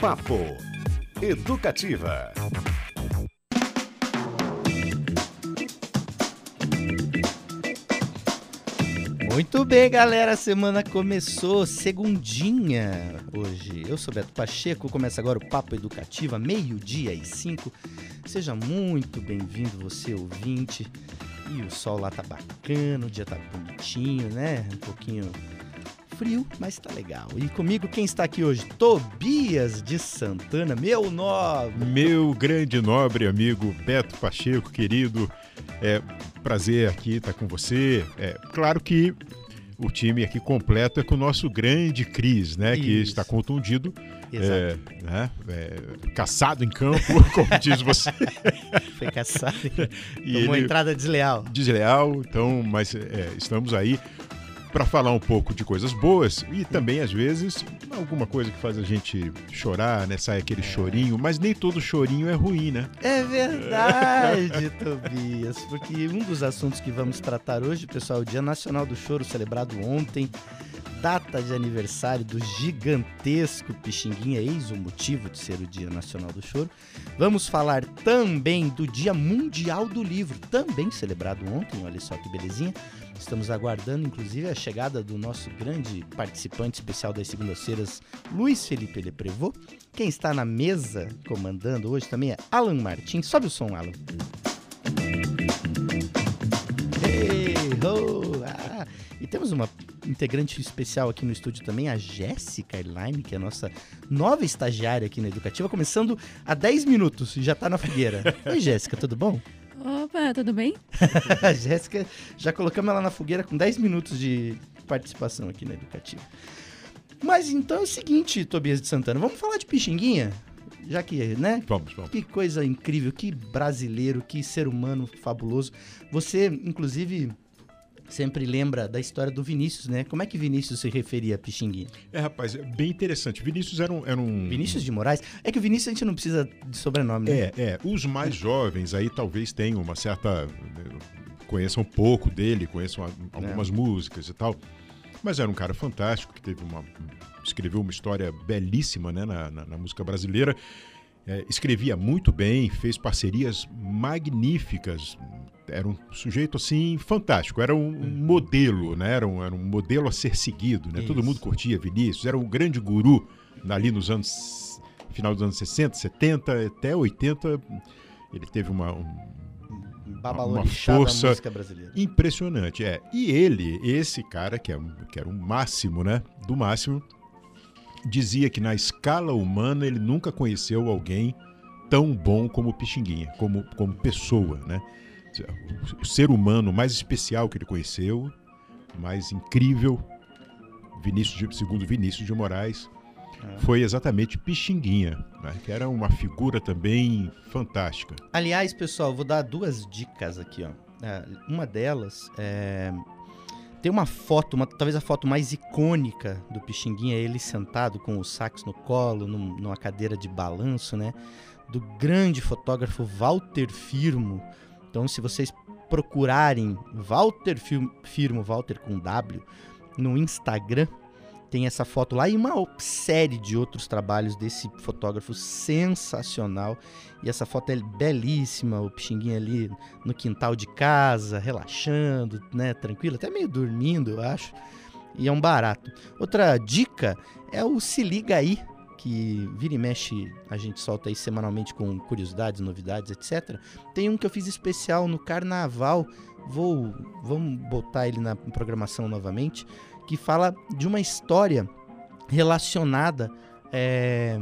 Papo Educativa. Muito bem, galera. A semana começou, segundinha hoje. Eu sou Beto Pacheco, começa agora o Papo Educativa, meio-dia e cinco. Seja muito bem-vindo, você ouvinte. E o sol lá tá bacana, o dia tá bonitinho, né? Um pouquinho frio, mas tá legal. E comigo quem está aqui hoje? Tobias de Santana, meu nobre. Meu grande nobre amigo Beto Pacheco, querido. É prazer aqui estar com você. É claro que o time aqui completo é com o nosso grande Cris, né? Isso. Que está contundido. Exato. É, né, é, caçado em campo, como diz você. Foi caçado. Tomou ele entrada desleal. desleal, então, mas é, estamos aí para falar um pouco de coisas boas e também, às vezes, alguma coisa que faz a gente chorar, né? Sai aquele chorinho, mas nem todo chorinho é ruim, né? É verdade, Tobias, porque um dos assuntos que vamos tratar hoje, pessoal, é o Dia Nacional do Choro, celebrado ontem, data de aniversário do gigantesco Pixinguinha, eis o motivo de ser o Dia Nacional do Choro. Vamos falar também do Dia Mundial do Livro, também celebrado ontem, olha só que belezinha. Estamos aguardando, inclusive, a chegada do nosso grande participante especial das segundas-feiras, Luiz Felipe Leprevô. Quem está na mesa comandando hoje também é Alan Martins. Sobe o som, Alan. Hey, ho, ah. E temos uma integrante especial aqui no estúdio também, a Jéssica Erline, que é a nossa nova estagiária aqui na Educativa, começando há 10 minutos e já tá na fogueira. Oi, Jéssica, tudo bom? Tudo bem? A Jéssica, já colocamos ela na fogueira com 10 minutos de participação aqui na Educativa. Mas então é o seguinte, Tobias de Santana, vamos falar de Pixinguinha? Já que, né? Vamos, vamos. Que coisa incrível, que brasileiro, que ser humano fabuloso. Você, inclusive, sempre lembra da história do Vinícius, né? Como é que Vinícius se referia a Pixinguinha? É, rapaz, é bem interessante. Vinícius era um. Era um... Vinícius de Moraes? É que o Vinícius a gente não precisa de sobrenome, né? É, é. Os mais jovens aí talvez tenham uma certa. conheçam um pouco dele, conheçam algumas músicas e tal. Mas era um cara fantástico que teve uma. escreveu uma história belíssima né, na, na- na música brasileira. É, escrevia muito bem, fez parcerias magníficas. Era um sujeito assim fantástico, era um, um modelo, né? Era um, era um modelo a ser seguido, né? Todo mundo curtia Vinícius, era um grande guru ali nos anos final dos anos 60, 70 até 80. Ele teve uma, um, uma força-. Impressionante, é. E ele, esse cara, que, é, que era o máximo, né? Do máximo, dizia que na escala humana ele nunca conheceu alguém tão bom como Pixinguinha, como, como pessoa, né? O, o ser humano mais especial que ele conheceu, mais incrível, Vinícius de, segundo Vinícius de Moraes, É. foi exatamente Pixinguinha, né? que era uma figura também fantástica. Aliás, pessoal, vou dar duas dicas aqui, ó. É, uma delas é. Tem uma foto, uma- talvez a foto mais icônica do Pixinguinha, é ele sentado com o sax no colo, num- numa cadeira de balanço, né? Do grande fotógrafo Walter Firmo. Então, se vocês procurarem Walter Fir- Firmo, Walter com W, no Instagram, tem essa foto lá e uma série de outros trabalhos desse fotógrafo sensacional. E essa foto é belíssima, o Pixinguinha ali no quintal de casa, relaxando, né, tranquilo, até meio dormindo, eu acho. E é um barato. Outra dica é o Se Liga Aí, que vira e mexe a gente solta aí semanalmente com curiosidades, novidades, etc. Tem um que eu fiz especial no carnaval, vou vamos botar ele na programação novamente, que fala de uma história relacionada é,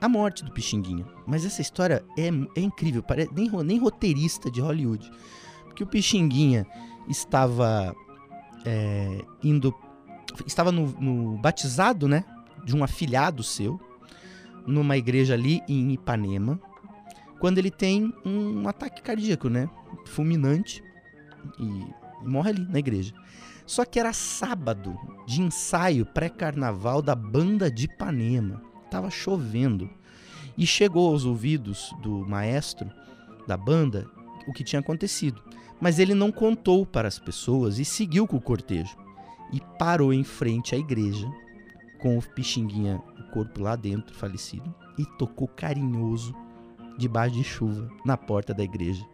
à morte do Pixinguinha. Mas essa história é, é incrível, parece, nem, nem roteirista de Hollywood. Porque o Pixinguinha estava é, indo. Estava no, no batizado, né? De um afilhado seu, numa igreja ali em Ipanema, quando ele tem um ataque cardíaco, né? Fulminante. E morre ali na igreja. Só que era sábado de ensaio pré-carnaval da banda de Ipanema. Tava chovendo. E chegou aos ouvidos do maestro da banda o que tinha acontecido. Mas ele não contou para as pessoas e seguiu com o cortejo. E parou em frente à igreja, com o Pixinguinha, o corpo lá dentro, falecido. e tocou carinhoso debaixo de chuva na porta da igreja.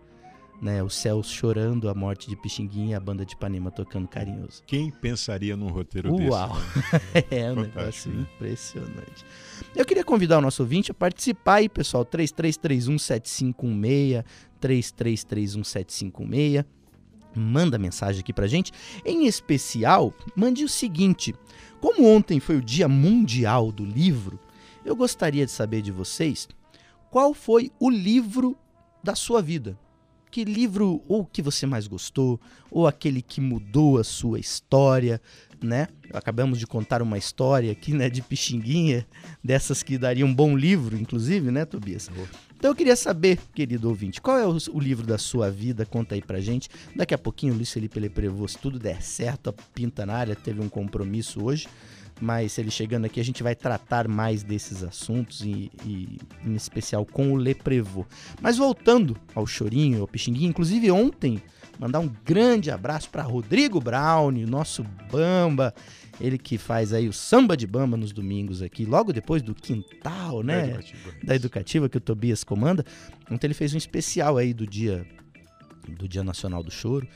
Né, o céu chorando a morte de Pixinguinha e a banda de Ipanema tocando carinhoso. Quem pensaria num roteiro Uau. desse? é um Fantástico, negócio né? impressionante. Eu queria convidar o nosso ouvinte a participar aí, pessoal. 33317516, 33317516. Manda mensagem aqui pra gente. Em especial, mande o seguinte: como ontem foi o Dia Mundial do Livro, eu gostaria de saber de vocês qual foi o livro da sua vida. Que livro ou que você mais gostou, ou aquele que mudou a sua história, né? Acabamos de contar uma história aqui, né, de Pixinguinha, dessas que daria um bom livro, inclusive, né, Tobias? Então eu queria saber, querido ouvinte, qual é o, o livro da sua vida? Conta aí pra gente. Daqui a pouquinho o Luiz Felipe Leprevô, se tudo der certo, a pinta na área, teve um compromisso hoje. Mas ele chegando aqui, a gente vai tratar mais desses assuntos, e, e em especial com o Leprevô. Mas voltando ao Chorinho, ao Pixinguinha, inclusive ontem, mandar um grande abraço para Rodrigo Brown, nosso Bamba, ele que faz aí o samba de Bamba nos domingos aqui, logo depois do quintal, né? Educativa. da educativa que o Tobias comanda. Ontem ele fez um especial aí do dia do Dia Nacional do Choro.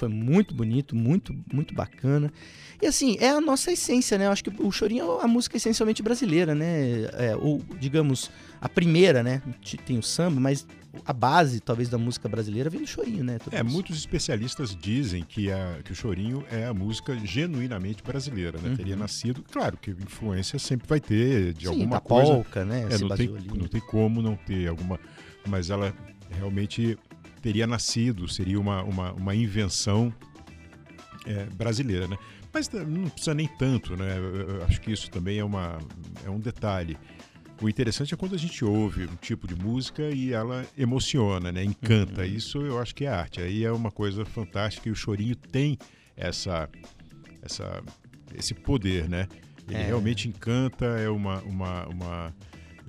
Foi muito bonito, muito muito bacana. E assim, é a nossa essência, né? Eu acho que o chorinho é a música essencialmente brasileira, né? É, ou, digamos, a primeira, né? Tem o samba, mas a base, talvez, da música brasileira vem do chorinho, né? É, muitos especialistas dizem que, a, que o Chorinho é a música genuinamente brasileira, né? Uhum. Teria nascido, claro que influência sempre vai ter de Sim, alguma da coisa. polca, né? É, não, tem, ali. não tem como não ter alguma. Mas ela realmente teria nascido, seria uma, uma, uma invenção é, brasileira, né? Mas não precisa nem tanto, né? Eu acho que isso também é, uma, é um detalhe. O interessante é quando a gente ouve um tipo de música e ela emociona, né? Encanta. Uhum. Isso eu acho que é arte. Aí é uma coisa fantástica e o chorinho tem essa, essa, esse poder, né? Ele É. realmente encanta, é uma, uma, uma-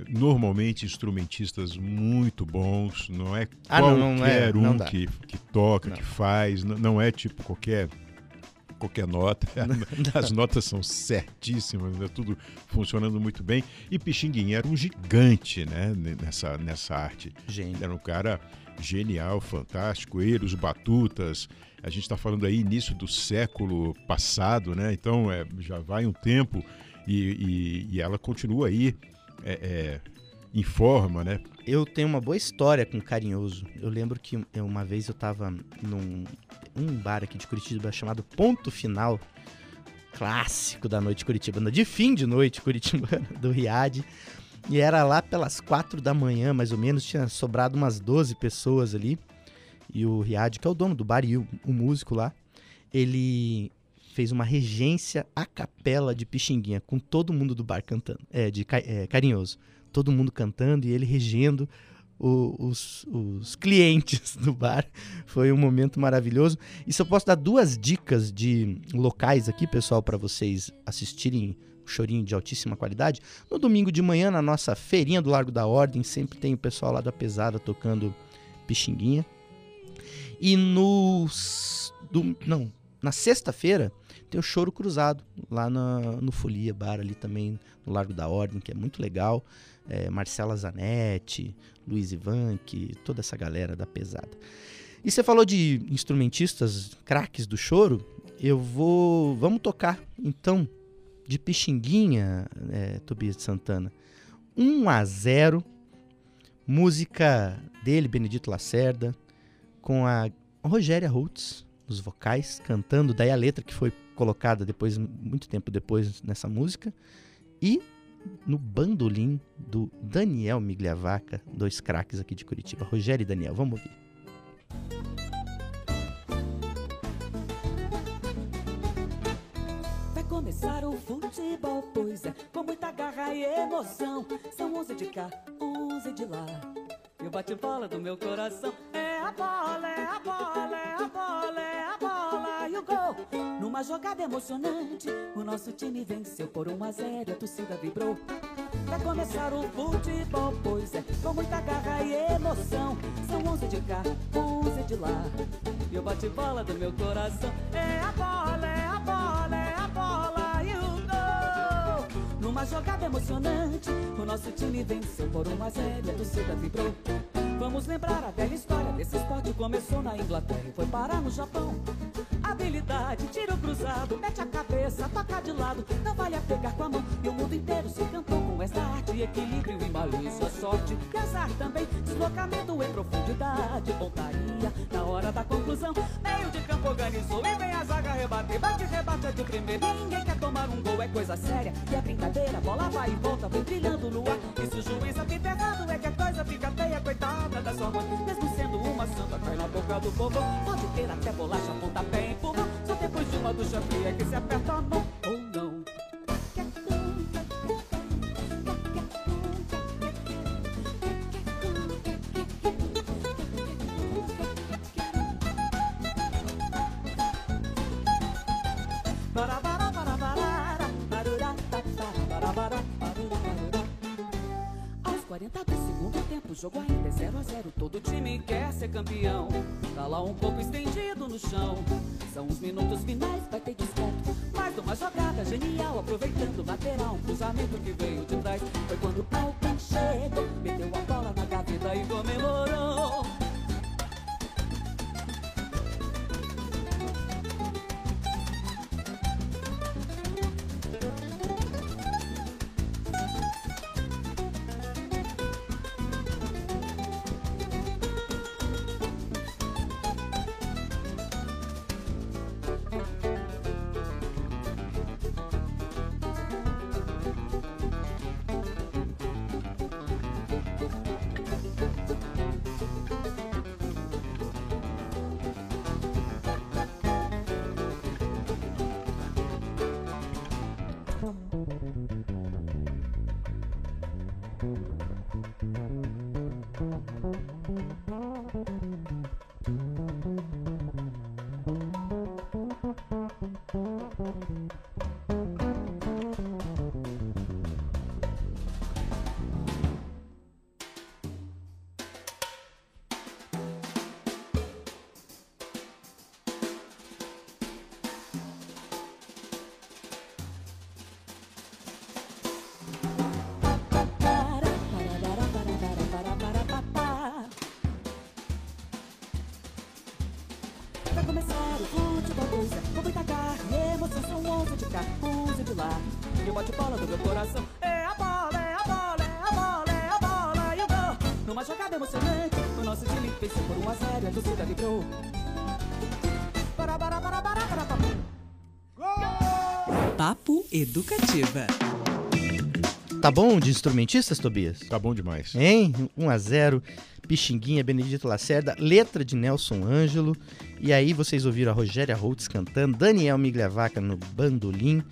Normalmente instrumentistas muito bons, não é Ah, qualquer não, não é, um que, que toca, Não. que faz, não é tipo qualquer qualquer nota. As notas são certíssimas, né? tudo funcionando muito bem. E Pixinguinha era um gigante né? nessa, nessa arte. Gênio. Era um cara genial, fantástico. Ele, os Batutas. A gente está falando aí início do século passado, né? Então é, já vai um tempo e, e- e ela continua aí é, é, em forma, né? Eu tenho uma boa história com Carinhoso. Eu lembro que uma vez eu tava num um bar aqui de Curitiba chamado Ponto Final, clássico da noite curitibana, de fim de noite curitibana, do Riad. E era lá pelas quatro da manhã, mais ou menos, tinha sobrado umas 12 pessoas ali. E o Riad, que é o dono do bar e o, o músico lá, ele fez uma regência a capela de Pixinguinha, com todo mundo do bar cantando, é, de é, Carinhoso todo mundo cantando e ele regendo o- os, os clientes do bar. Foi um momento maravilhoso. E se eu posso dar duas dicas de locais aqui, pessoal, para vocês assistirem chorinho de altíssima qualidade. No domingo de manhã, na nossa feirinha do Largo da Ordem, sempre tem o pessoal lá da Pesada tocando Pixinguinha. E no. do- não, na sexta-feira tem o Choro Cruzado, lá na, no Folia Bar, ali também no Largo da Ordem, que é muito legal. É, Marcela Zanetti, Luiz Ivanque, toda essa galera da pesada. E você falou de instrumentistas craques do choro, eu vou. Vamos tocar então de Pixinguinha, é, Tobias de Santana. 1 a 0 música dele, Benedito Lacerda, com a Rogéria Holtz nos vocais, cantando, daí a letra que foi colocada depois, muito tempo depois nessa música, e no bandolim do Daniel Migliavaca, dois craques aqui de Curitiba, Rogério e Daniel, vamos ouvir. Vai começar o futebol, pois é, com muita garra e emoção. São 11 de cá, 11 de lá. E o bate-bola do meu coração é a bola, é a bola, é a bola, é a bola. E o gol, numa jogada emocionante, o nosso time venceu por 1 a 0 e a torcida vibrou. Vai começar o futebol, pois é, com muita garra e emoção. São 11 de cá, 11 de lá. E o bate-bola do meu coração é a bola, é a bola, é a bola. E o gol, numa jogada emocionante, o nosso time venceu por um a zero, a torcida vibrou. Vamos lembrar a velha história desse esporte começou na Inglaterra e foi parar no Japão. Habilidade, tiro cruzado, mete a cabeça, toca de lado, não vale a pegar com a mão. E o mundo inteiro se encantou com essa arte, equilíbrio e malícia, sorte e azar também. Deslocamento em profundidade, pontaria na hora da conclusão. Meio de campo organizou e vem a zaga rebater, bate, rebate é de primeiro. Ninguém quer tomar um gol, é coisa séria e é brincadeira. Bola vai e volta, vem brilhando no ar. E se o juiz apita errado, é que a coisa fica feia, coitada da sua mãe. Boca do povo. Pode ter até bolacha, pontapé e empurrão. Só depois de uma ducha fria que se aperta a Tá lá um corpo estendido no chão. São os minutos finais, vai ter desconto. Mais uma jogada genial, aproveitando lateral. Um cruzamento que veio de trás. Foi quando alguém chegou, meteu a bola na gaveta e comemorou. Educativa. Tá bom de instrumentistas, Tobias? Tá bom demais. Hein? 1 a 0 Pixinguinha, Benedito Lacerda, letra de Nelson Ângelo. E aí vocês ouviram a Rogéria Holtz cantando, Daniel Miglievaca no bandolim,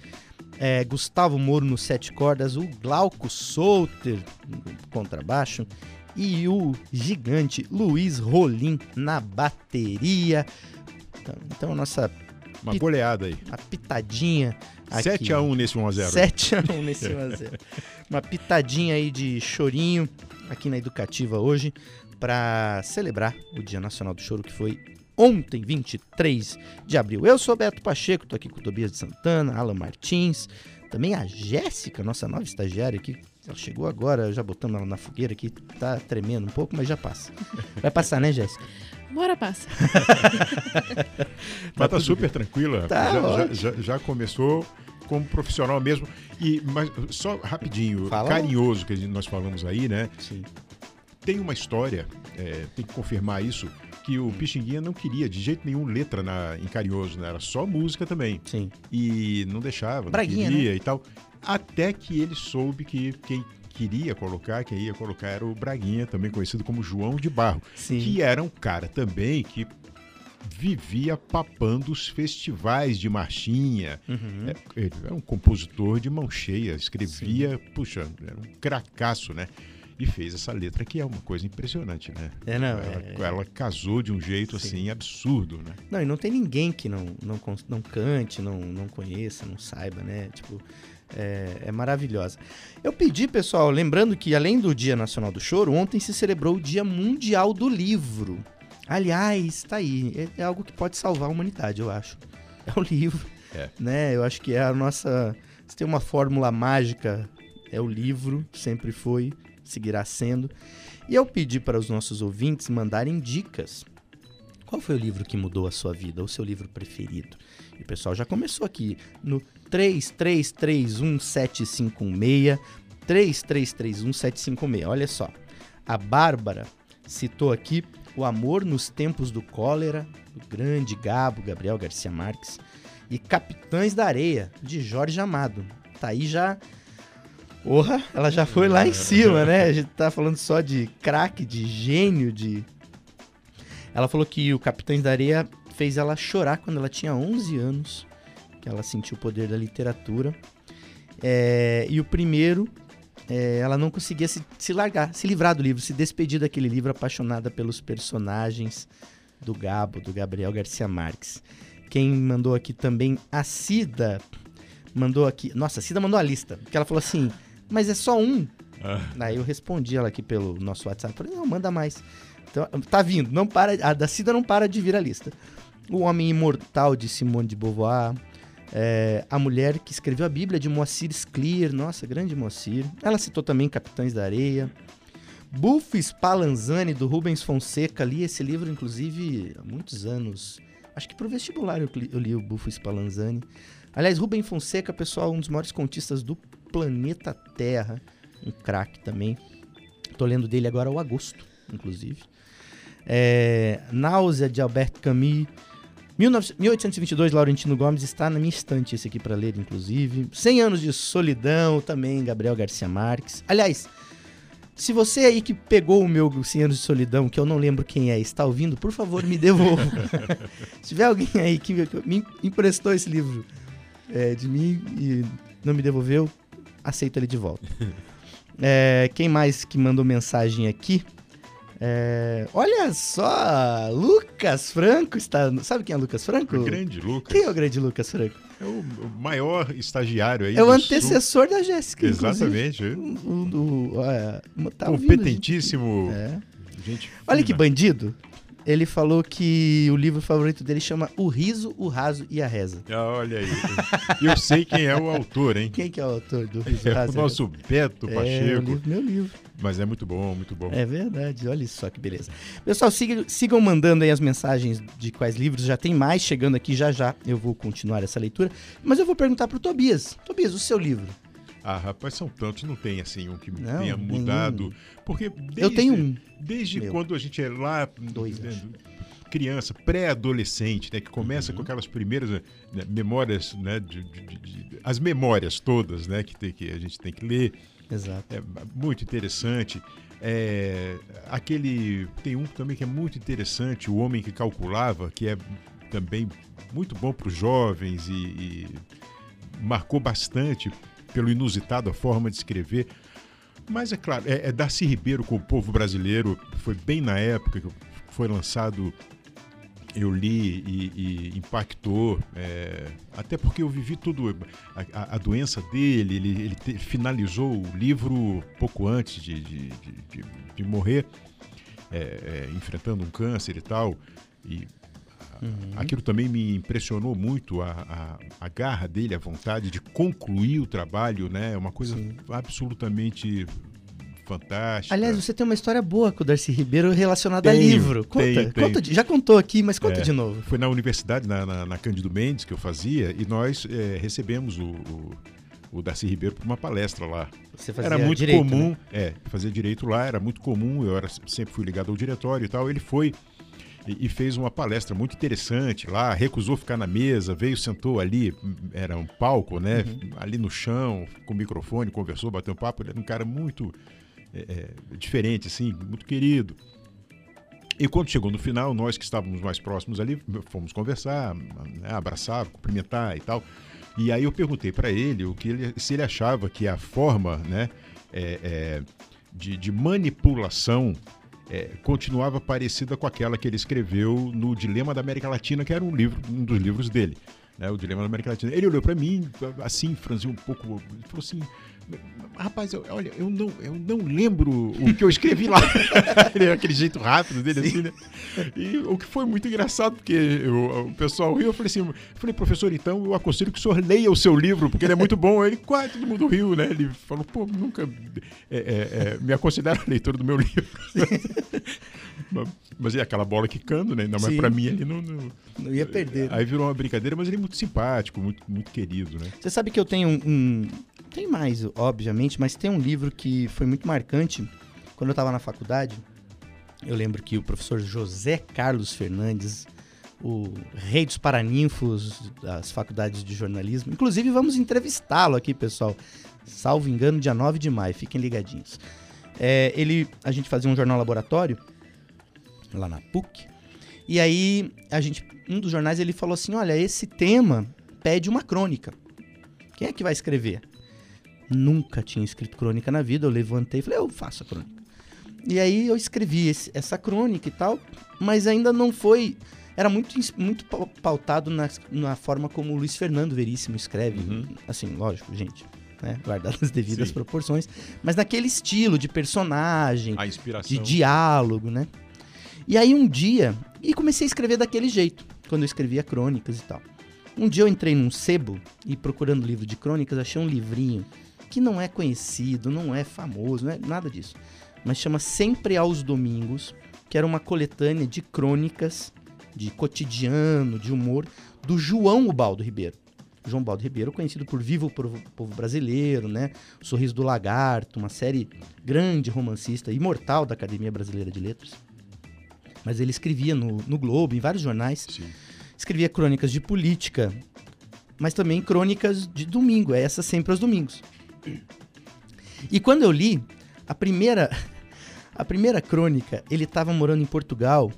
é, Gustavo Moro no sete cordas, o Glauco Souter no contrabaixo e o gigante Luiz Rolim na bateria. Então, então a nossa Uma goleada aí. a pitadinha aqui. 7x1 nesse 1x0. 7x1 nesse 1x0. Uma pitadinha aí de chorinho aqui na Educativa hoje para celebrar o Dia Nacional do Choro que foi ontem, 23 de abril. Eu sou Beto Pacheco, tô aqui com o Tobias de Santana, Alan Martins, também a Jéssica, nossa nova estagiária aqui. Ela chegou agora, já botando ela na fogueira aqui, tá tremendo um pouco, mas já passa. Vai passar, né, Jéssica? Bora, passa. Mas tá tudo super tranquila. Tá já, já, já- já começou como profissional mesmo. E, mas só rapidinho, Fala. carinhoso que nós falamos aí, né? Sim. Tem uma história, é, tem que confirmar isso, que o Pixinguinha não queria de jeito nenhum letra na, em carinhoso, né? Era só música também. Sim. E não deixava, não Braguinha, queria e tal. Até que ele soube que quem queria colocar, quem ia colocar era o Braguinha, também conhecido como João de Barro. Sim. que era um cara também que vivia papando os festivais de marchinha. Uhum. É, Ele era um compositor de mão cheia, escrevia, puxa, era um cracaço, né? E fez essa letra que é uma coisa impressionante, né? É, não, ela, é- ela casou de um jeito Sim. assim absurdo, né? Não, e não tem ninguém que não, não, não cante, não, não conheça, não saiba, né? Tipo, é, é maravilhosa. Eu pedi, pessoal, lembrando que além do Dia Nacional do Choro, ontem se celebrou o Dia Mundial do Livro. Aliás, tá aí. É, é algo que pode salvar a humanidade, eu acho. É o livro. É. Né? Eu acho que é a nossa. Se tem uma fórmula mágica é o livro, sempre foi, seguirá sendo. E eu pedi para os nossos ouvintes mandarem dicas. Qual foi o livro que mudou a sua vida, o seu livro preferido? E o pessoal já começou aqui no 33317516, 33317516. Olha só, a Bárbara citou aqui O Amor nos Tempos do Cólera, do grande Gabo Gabriel Garcia Marques, e Capitães da Areia, de Jorge Amado. Tá aí já. Porra, ela já foi lá em cima, né? A gente tá falando só de craque, de gênio, de. Ela falou que o Capitães da Areia fez ela chorar quando ela tinha 11 anos, que ela sentiu o poder da literatura. É, e o primeiro, é, ela não conseguia se, se largar, se livrar do livro, se despedir daquele livro apaixonada pelos personagens do Gabo, do Gabriel Garcia Marques. Quem mandou aqui também, a Cida, mandou aqui. Nossa, a Cida mandou a lista, porque ela falou assim, mas é só um. Ah. Aí eu respondi ela aqui pelo nosso WhatsApp, falei, não, manda mais. Então, tá vindo, não para, a da Cida não para de vir lista. O Homem Imortal de Simone de Beauvoir, é, a mulher que escreveu a Bíblia de Moacir Scliar, nossa, grande Moacir. Ela citou também Capitães da Areia. Buff Spallanzani, do Rubens Fonseca. Li esse livro, inclusive, há muitos anos. Acho que pro vestibular eu li, eu li o Buff Spallanzani. Aliás, Rubens Fonseca, pessoal, um dos maiores contistas do planeta Terra. Um craque também. Tô lendo dele agora o Agosto, inclusive. É, Náusea, de Albert Camus. 19- 1822, Laurentino Gomes, está na minha estante esse aqui para ler, inclusive. 100 anos de solidão, também, Gabriel Garcia Marques. Aliás, se você aí que pegou o meu 100 anos de solidão, que eu não lembro quem é, está ouvindo, por favor, me devolva. se tiver alguém aí que me emprestou esse livro é, de mim e não me devolveu, aceito ele de volta. É, quem mais que mandou mensagem aqui? É, olha só, Lucas Franco está. Sabe quem é Lucas Franco? O grande Lucas. Quem é o grande Lucas Franco? É o, o maior estagiário aí. É o antecessor da Jéssica. Sul. Exatamente. O, o, é, tá ouvindo, gente? Competentíssimo. É. Gente Olha que bandido. Ele falou que o livro favorito dele chama O Riso, o Raso e a Reza. Ah, olha aí. Eu sei quem é o autor, hein? Quem que é o autor do Riso, o É Raso o e nosso Beto Reza? É, o Pacheco. livro, meu livro. Mas é muito bom, muito bom. É verdade, olha só que beleza. Pessoal, siga- sigam mandando aí as mensagens de quais livros, já tem mais chegando aqui já já. Eu vou continuar essa leitura, mas eu vou perguntar pro Tobias. Tobias, o seu livro? Ah, rapaz, são tantos, não tem assim um que Não, tenha nenhum. mudado. Porque desde, Eu tenho um. Desde meu. quando a gente é lá, Dois, né, criança, pré-adolescente, né, que começa Uhum. com aquelas primeiras né, memórias, né, de- de- de- as memórias todas, né, que, tem, que a gente tem que ler. Exato. É muito interessante. É, aquele tem um também que é muito interessante, o homem que calculava, que é também muito bom para os jovens e, e marcou bastante pelo inusitado a forma de escrever. Mas é claro, é, é Darcy Ribeiro com o povo brasileiro, foi bem na época que foi lançado, eu li e, e impactou, é, até porque eu vivi tudo, a, a- doença dele, ele, ele te- finalizou o livro pouco antes de, de, de- de- de morrer, é, é, enfrentando um câncer e tal, e Aquilo também me impressionou muito, a, a, a garra dele, a vontade de concluir o trabalho, né? É uma coisa Sim. absolutamente fantástica. Aliás, você tem uma história boa com o Darcy Ribeiro relacionada a Tenho, livro. Conta, tenho, conta tenho. já contou aqui, mas conta É. de novo. Foi na universidade, na, na, na Cândido Mendes, que eu fazia, e nós eh, recebemos o, o, o Darcy Ribeiro para uma palestra lá. Você fazia era muito direito, comum, né? é, fazer direito lá, era muito comum, eu era, sempre fui ligado ao diretório e tal. Ele foi e, e fez uma palestra muito interessante lá, recusou ficar na mesa, veio, sentou ali, era um palco, né? Uhum. Ali no chão, com o microfone, conversou, bateu um papo. Ele era um cara muito é, é, diferente, assim, muito querido. E quando chegou no final, nós que estávamos mais próximos ali, fomos conversar, né, abraçar, cumprimentar e tal. E aí eu perguntei para ele o que ele, se ele achava que a forma, né, é, é, de, de manipulação é, continuava parecida com aquela que ele escreveu no Dilema da América Latina, que era um livro, um dos livros dele. Né, o Dilema da América Latina. Ele olhou para mim, assim, franziu um pouco, ele falou assim: Rapaz, eu, olha, eu não, eu não lembro o que eu escrevi lá. Aquele jeito rápido dele, assim, né? E o que foi muito engraçado, porque eu, o pessoal riu, eu falei assim, eu falei, professor, então eu aconselho que o senhor leia o seu livro, porque ele é muito bom. Ele, quase todo mundo riu, né? Ele falou, pô, nunca é, é, é, me aconsidera leitor do meu livro. mas é aquela bola quicando, né? Ainda mais pra mim ali não, não, não ia perder. Né? Aí virou uma brincadeira, mas ele é muito simpático, muito, muito querido, né? Você sabe que eu tenho um, um tem mais, obviamente, mas tem um livro que foi muito marcante. Quando eu estava na faculdade, eu lembro que o professor José Carlos Fernandes, o rei dos paraninfos das faculdades de jornalismo, inclusive vamos entrevistá-lo aqui, pessoal. Salvo engano, dia 9 de maio, fiquem ligadinhos. É, ele, a gente fazia um jornal laboratório lá na PUC. E aí, a gente, um dos jornais ele falou assim: "Olha, esse tema pede uma crônica. Quem é que vai escrever?" Nunca tinha escrito crônica na vida. Eu levantei e falei, eu faço a crônica. E aí eu escrevi esse, essa crônica e tal, mas ainda não foi. Era muito, muito pautado na, na forma como o Luiz Fernando Veríssimo escreve. Uhum. Assim, lógico, gente. Né, guardadas as devidas Sim. proporções, mas naquele estilo de personagem, de diálogo, né? E aí um dia, e comecei a escrever daquele jeito, quando eu escrevia crônicas e tal. Um dia eu entrei num sebo e procurando livro de crônicas, achei um livrinho que não é conhecido, não é famoso, não é nada disso. Mas chama Sempre aos Domingos, que era uma coletânea de crônicas de cotidiano, de humor, do João Ubaldo Ribeiro. João Baldo Ribeiro, conhecido por Vivo o Povo Brasileiro, né? O Sorriso do Lagarto, uma série grande romancista, imortal da Academia Brasileira de Letras. Mas ele escrevia no, no Globo, em vários jornais. Sim. Escrevia crônicas de política, mas também crônicas de domingo, é essa sempre aos domingos. E quando eu li, a primeira, a primeira crônica, ele estava morando em Portugal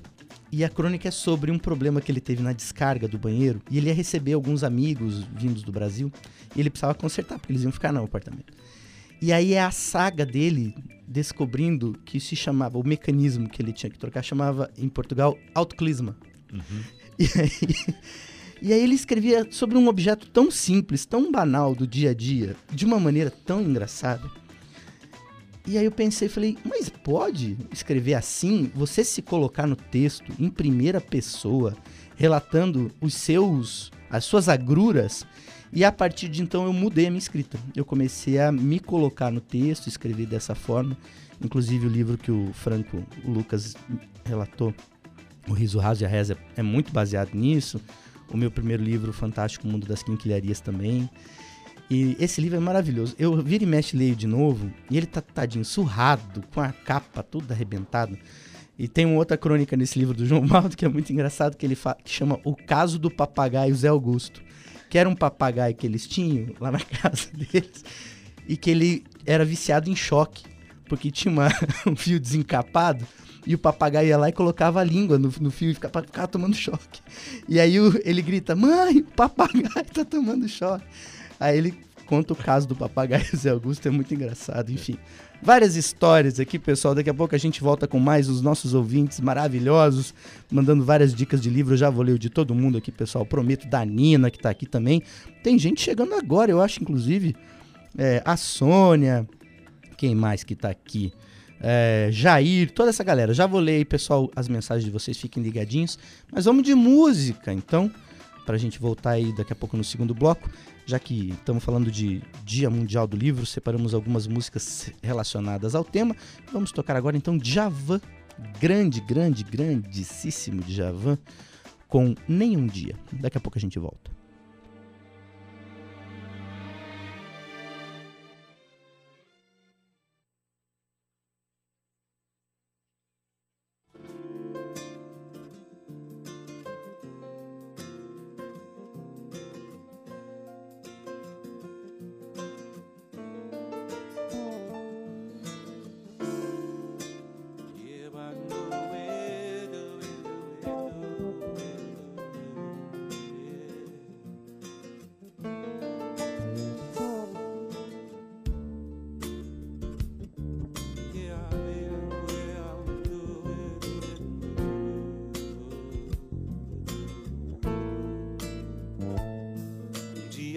e a crônica é sobre um problema que ele teve na descarga do banheiro e ele ia receber alguns amigos vindos do Brasil e ele precisava consertar porque eles iam ficar no apartamento. E aí é a saga dele descobrindo que se chamava, o mecanismo que ele tinha que trocar chamava em Portugal autoclisma. Uhum. E aí e aí ele escrevia sobre um objeto tão simples, tão banal do dia a dia, de uma maneira tão engraçada. E aí eu pensei, falei, mas pode escrever assim? Você se colocar no texto em primeira pessoa, relatando os seus, as suas agruras. E a partir de então eu mudei a minha escrita. Eu comecei a me colocar no texto, escrever dessa forma. Inclusive o livro que o Franco, o Lucas relatou, o Riso Raso e a Reza, é muito baseado nisso o meu primeiro livro, Fantástico Mundo das Quinquilharias também. E esse livro é maravilhoso. Eu viro e mexe leio de novo, e ele tá tadinho, surrado, com a capa toda arrebentada. E tem uma outra crônica nesse livro do João Maldo que é muito engraçado, que ele que chama O Caso do Papagaio Zé Augusto. Que era um papagaio que eles tinham lá na casa deles, e que ele era viciado em choque, porque tinha uma, um fio desencapado, e o papagaio ia lá e colocava a língua no, no fio e ficava, ficava tomando choque. E aí o, ele grita: Mãe, o papagaio tá tomando choque. Aí ele conta o caso do papagaio Zé Augusto, é muito engraçado. Enfim, várias histórias aqui, pessoal. Daqui a pouco a gente volta com mais os nossos ouvintes maravilhosos, mandando várias dicas de livro. Eu já vou ler o de todo mundo aqui, pessoal. Prometo da Nina, que tá aqui também. Tem gente chegando agora, eu acho, inclusive. É, a Sônia. Quem mais que tá aqui? É, Jair, toda essa galera. Já vou ler aí, pessoal, as mensagens de vocês, fiquem ligadinhos. Mas vamos de música, então, para a gente voltar aí daqui a pouco no segundo bloco. Já que estamos falando de Dia Mundial do Livro, separamos algumas músicas relacionadas ao tema. Vamos tocar agora então Javan, grande, grande, grandíssimo Javan, com Nenhum Dia. Daqui a pouco a gente volta.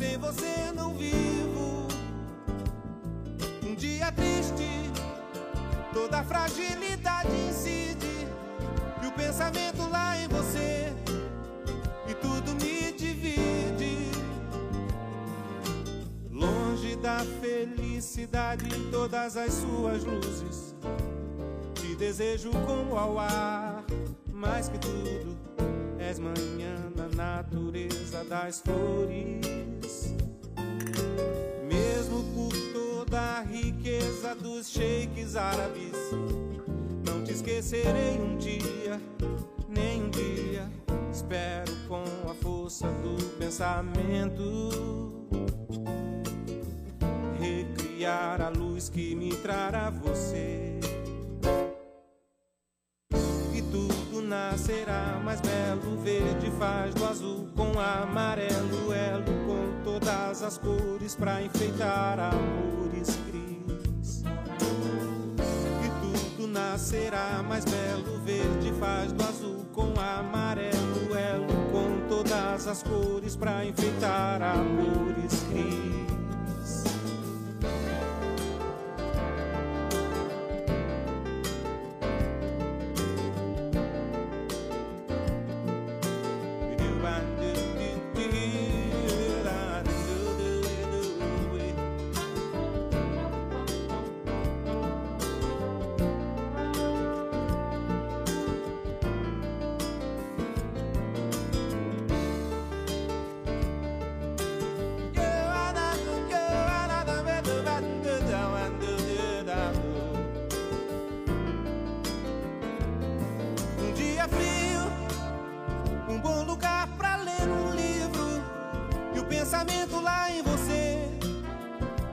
sem você não vivo. Um dia triste, toda fragilidade incide e o pensamento lá em você e tudo me divide. Longe da felicidade em todas as suas luzes, te desejo como ao ar, mais que tudo, és manhã na natureza das flores. Dos sheiks árabes, não te esquecerei um dia, nem um dia. Espero com a força do pensamento recriar a luz que me trará você. E tudo nascerá mais belo, verde faz do azul com amarelo, elo com todas as cores pra enfeitar amores cris. Nascerá. Mais belo, verde faz do azul com amarelo, elo com todas as cores pra enfeitar amores. Cris.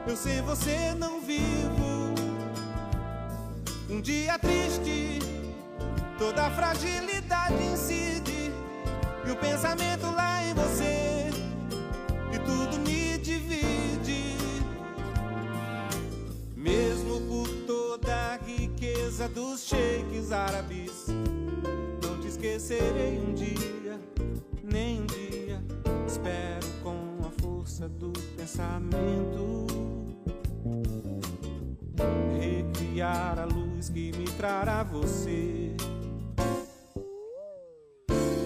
Eu sem você não vivo. Um dia triste, toda fragilidade incide e o pensamento lá em você e tudo me divide. Mesmo por toda a riqueza dos sheiks árabes, não te esquecerei um dia, nem um dia. Espero com força do pensamento recriar a luz que me trará você.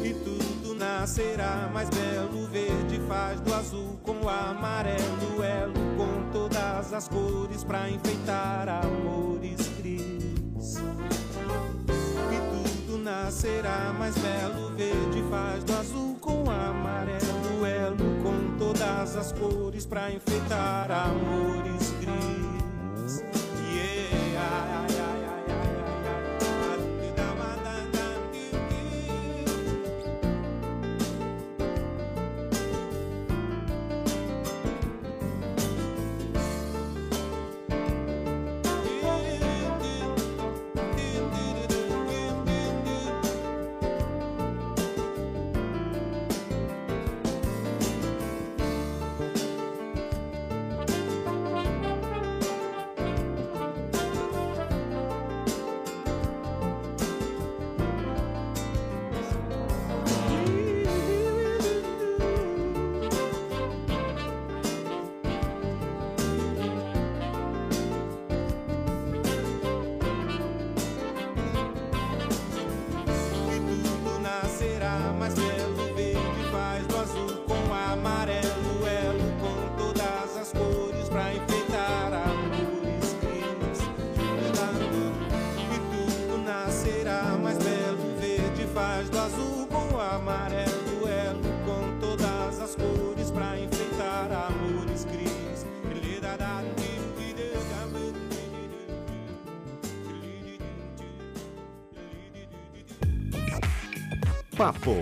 E tudo nascerá mais belo, verde faz do azul com o amarelo, elo com todas as cores pra enfeitar amores cris. E tudo nascerá mais belo, verde faz do azul com o amarelo, elo todas as cores pra enfeitar amores cris. Papo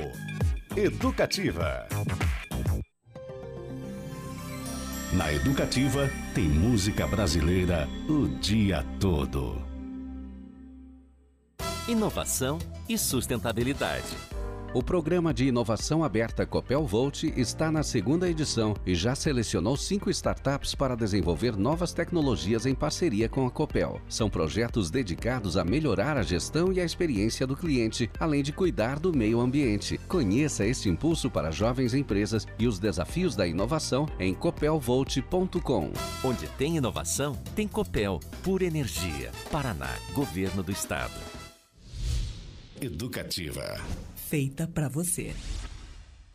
Educativa. Na Educativa, tem música brasileira o dia todo. Inovação e sustentabilidade. O programa de inovação aberta Copel Volt está na segunda edição e já selecionou cinco startups para desenvolver novas tecnologias em parceria com a Copel. São projetos dedicados a melhorar a gestão e a experiência do cliente, além de cuidar do meio ambiente. Conheça este impulso para jovens empresas e os desafios da inovação em copelvolt.com. Onde tem inovação, tem Copel. Por Energia. Paraná. Governo do Estado. Educativa. Feita para você.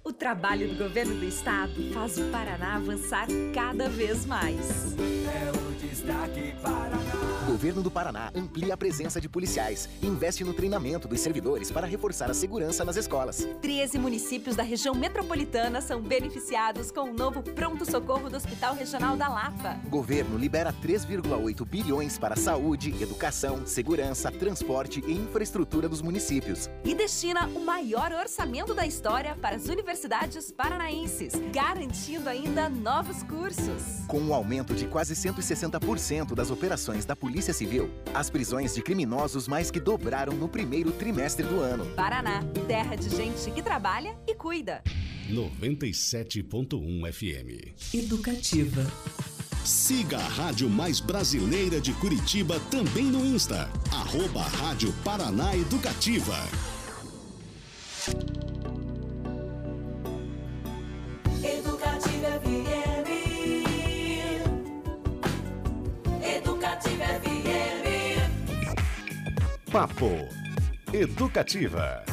O trabalho do governo do estado faz o Paraná avançar cada vez mais. É o destaque Paraná. O governo do Paraná amplia a presença de policiais e investe no treinamento dos servidores para reforçar a segurança nas escolas. 13 municípios da região metropolitana são beneficiados com o novo pronto-socorro do Hospital Regional da Lapa. O governo libera 3,8 bilhões para saúde, educação, segurança, transporte e infraestrutura dos municípios. E destina o maior orçamento da história para as universidades paranaenses, garantindo ainda novos cursos. Com um aumento de quase 160% das operações da Polícia Civil, as prisões de criminosos mais que dobraram no primeiro trimestre do ano. Paraná, terra de gente que trabalha e cuida. 97.1 FM. Educativa. Siga a rádio mais brasileira de Curitiba também no Insta. Arroba Rádio Paraná. Educativa Papo Educativa.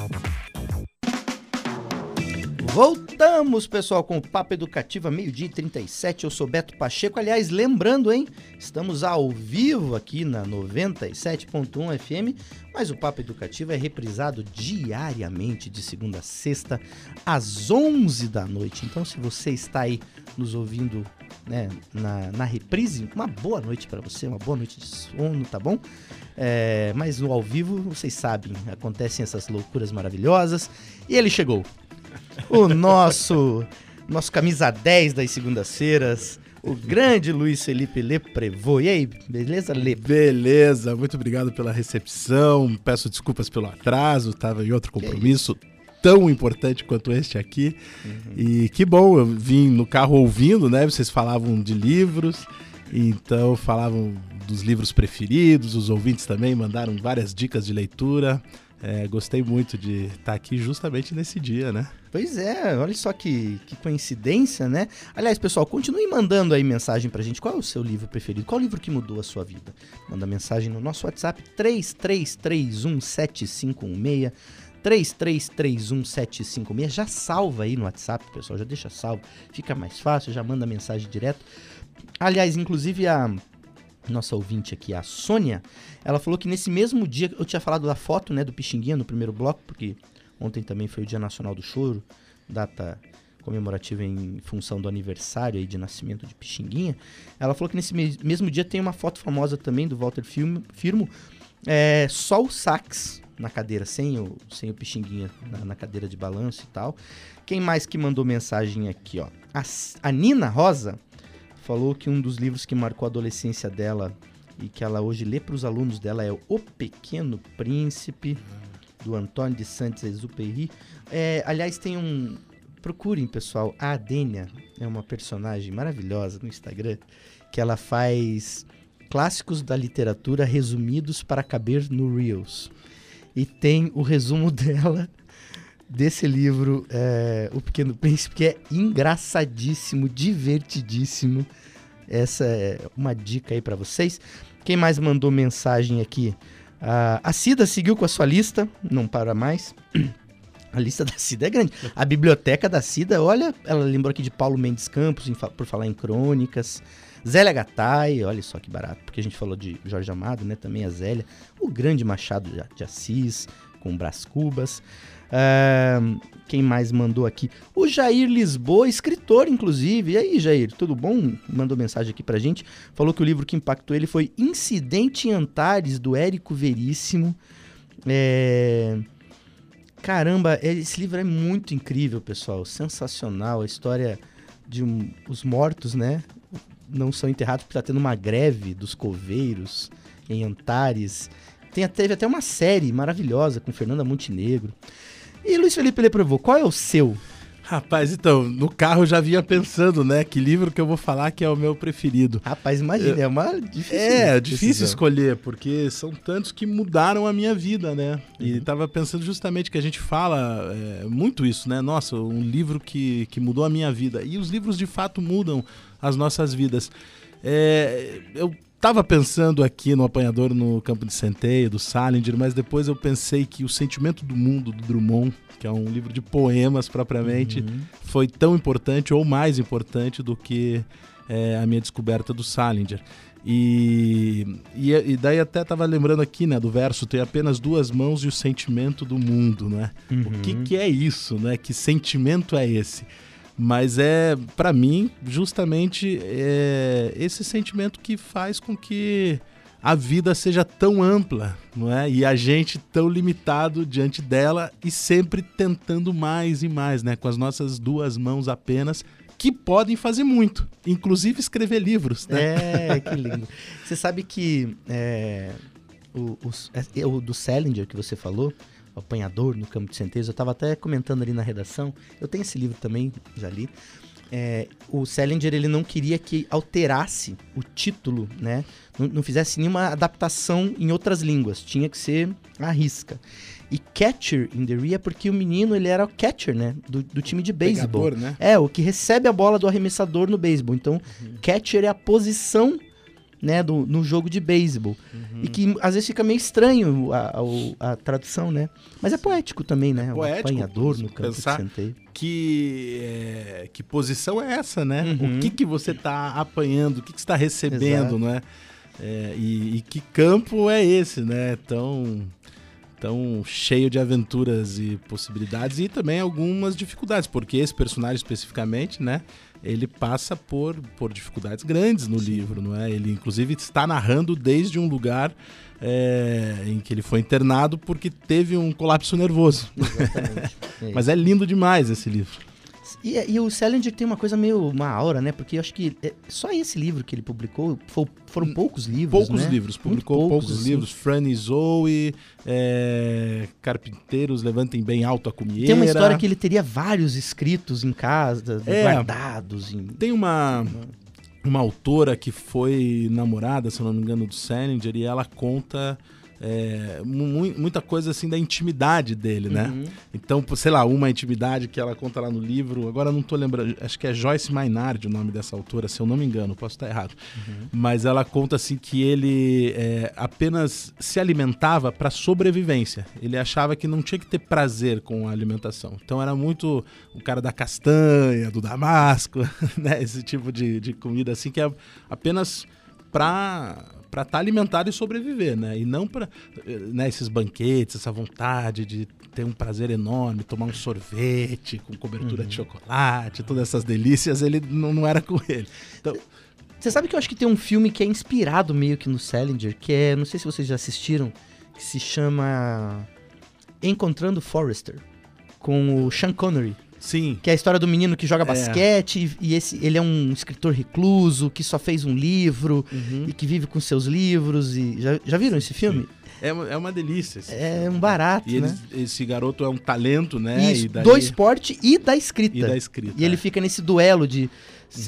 Voltamos, pessoal, com o Papo Educativa, meio-dia e 37. Eu sou Beto Pacheco. Aliás, lembrando, hein? Estamos ao vivo aqui na 97.1 FM, mas o Papo Educativa é reprisado diariamente, de segunda a sexta, às 11 da noite. Então, se você está aí nos ouvindo né, na, na reprise, uma boa noite para você, uma boa noite de sono, tá bom? É, mas no ao vivo, vocês sabem, acontecem essas loucuras maravilhosas. E ele chegou o nosso nosso camisa 10 das segundas-feiras, o grande Luiz Felipe Leprevô. E aí, beleza, Le? Beleza, muito obrigado pela recepção. Peço desculpas pelo atraso, estava em outro compromisso tão importante quanto este aqui. Uhum. E que bom, eu vim no carro ouvindo, né? Vocês falavam de livros, então falavam dos livros preferidos, os ouvintes também mandaram várias dicas de leitura. É, gostei muito de estar aqui justamente nesse dia, né? Pois é, olha só que, que coincidência, né? Aliás, pessoal, continue mandando aí mensagem pra gente. Qual é o seu livro preferido? Qual livro que mudou a sua vida? Manda mensagem no nosso WhatsApp 33317516. 33317516. Já salva aí no WhatsApp, pessoal. Já deixa salvo. Fica mais fácil, já manda mensagem direto. Aliás, inclusive a nossa ouvinte aqui, a Sônia, ela falou que nesse mesmo dia, eu tinha falado da foto, né, do Pixinguinha no primeiro bloco, porque ontem também foi o Dia Nacional do Choro, data comemorativa em função do aniversário aí de nascimento de Pixinguinha. Ela falou que nesse mesmo dia tem uma foto famosa também do Walter Firmo, é, só o sax na cadeira, sem o, sem o Pixinguinha na, na, cadeira de balanço e tal. Quem mais que mandou mensagem aqui, ó? A, a Nina Rosa falou que um dos livros que marcou a adolescência dela e que ela hoje lê para os alunos dela é O Pequeno Príncipe, do Antônio de Saint-Exupéry. É, aliás, tem um... Procurem, pessoal, a Adênia é uma personagem maravilhosa no Instagram, que ela faz clássicos da literatura resumidos para caber no Reels. E tem o resumo dela desse livro, é, O Pequeno Príncipe, que é engraçadíssimo, divertidíssimo. Essa é uma dica aí para vocês. Quem mais mandou mensagem aqui? Uh, a Cida seguiu com a sua lista, não para mais. A lista da Cida é grande. A biblioteca da Cida, olha, ela lembrou aqui de Paulo Mendes Campos, em, por falar em crônicas. Zélia Gattai, olha só que barato, porque a gente falou de Jorge Amado, né? Também a Zélia. O grande Machado de Assis, com Brás Cubas. Quem mais mandou aqui? O Jair Lisboa, escritor, inclusive. E aí, Jair, tudo bom? Mandou mensagem aqui pra gente. Falou que o livro que impactou ele foi Incidente em Antares, do Érico Veríssimo. É... Caramba, esse livro é muito incrível, pessoal. Sensacional. A história de um, os mortos, né? não são enterrados porque tá tendo uma greve dos coveiros em Antares. Tem, teve até uma série maravilhosa com Fernanda Montenegro. E Luiz Felipe Leprovo, qual é o seu? Rapaz, então, no carro eu já vinha pensando, né? Que livro que eu vou falar que é o meu preferido. Rapaz, imagina, é uma difícil. É, difícil decisão. escolher, porque são tantos que mudaram a minha vida, né? E uhum. tava pensando justamente que a gente fala é, muito isso, né? Nossa, um livro que, que mudou a minha vida. E os livros de fato mudam as nossas vidas. É, eu tava pensando aqui no Apanhador no Campo de Centeio, do Salinger, mas depois eu pensei que O Sentimento do Mundo, do Drummond, que é um livro de poemas propriamente, uhum. foi tão importante ou mais importante do que é, a minha descoberta do Salinger. E, e, e, daí até tava lembrando aqui, né, do verso, tem apenas duas mãos e o sentimento do mundo, né? Uhum. O que, que é isso, né? Que sentimento é esse? Mas é, para mim, justamente é esse sentimento que faz com que a vida seja tão ampla, não é? E a gente tão limitado diante dela e sempre tentando mais e mais, né? Com as nossas duas mãos apenas, que podem fazer muito, inclusive escrever livros, né? É, que lindo. Você sabe que é, o, o, é, o do Salinger que você falou, o apanhador no campo de centeios, eu estava até comentando ali na redação, eu tenho esse livro também, já li, é, o Salinger ele não queria que alterasse o título, né? Não, não, fizesse nenhuma adaptação em outras línguas, tinha que ser à risca. E catcher in the Ria é porque o menino ele era o catcher, né? Do, do time de beisebol. Né? É, o que recebe a bola do arremessador no beisebol. Então, uhum. catcher é a posição né, do, no jogo de beisebol. Uhum. E que às vezes fica meio estranho a, a, a tradução, né? Mas é poético também, né? É poético, o apanhador no campo pensar de centeio. Que, é, que posição é essa, né? Uhum. O que, que você está apanhando, o que, que você está recebendo, Exato. né? É, e, e, que campo é esse, né? Tão, tão cheio de aventuras e possibilidades e também algumas dificuldades, porque esse personagem especificamente, né? Ele passa por, por dificuldades grandes no livro, não é? Ele, inclusive, está narrando desde um lugar é, em que ele foi internado porque teve um colapso nervoso. É Mas é lindo demais esse livro. E, e, o Salinger tem uma coisa meio uma aura, né? Porque eu acho que é só esse livro que ele publicou for, foram hum, poucos livros. Poucos né? livros, publicou poucos, poucos assim. livros. Franny Zoe, é, Carpinteiros Levantem Bem Alto a Comieira. Tem uma história que ele teria vários escritos em casa, é, guardados. Em... Tem uma. Uma autora que foi namorada, se eu não me engano, do Salinger, e ela conta é, mu muita coisa assim da intimidade dele, né? Uhum. Então, sei lá, uma intimidade que ela conta lá no livro, agora não tô lembrando, acho que é Joyce Maynard o nome dessa autora, se eu não me engano, posso estar errado. Uhum. Mas ela conta assim que ele é, apenas se alimentava para sobrevivência. Ele achava que não tinha que ter prazer com a alimentação. Então era muito o cara da castanha, do damasco, né? Esse tipo de, de comida assim que é apenas para para estar tá alimentado e sobreviver, né? E não para né, esses banquetes, essa vontade de ter um prazer enorme, tomar um sorvete com cobertura uhum. de chocolate, todas essas delícias, ele não, não era com ele. Então, você sabe que eu acho que tem um filme que é inspirado meio que no Salinger, que é, não sei se vocês já assistiram, que se chama Encontrando Forrester, com o Sean Connery. Sim. Que é a história do menino que joga é. basquete e esse ele é um escritor recluso que só fez um livro uhum. e que vive com seus livros e já, já viram esse filme? É, é uma delícia. É um barato, e né? esse garoto é um talento, né? Isso, daí... do esporte e da escrita. E da escrita. E é. ele fica nesse duelo de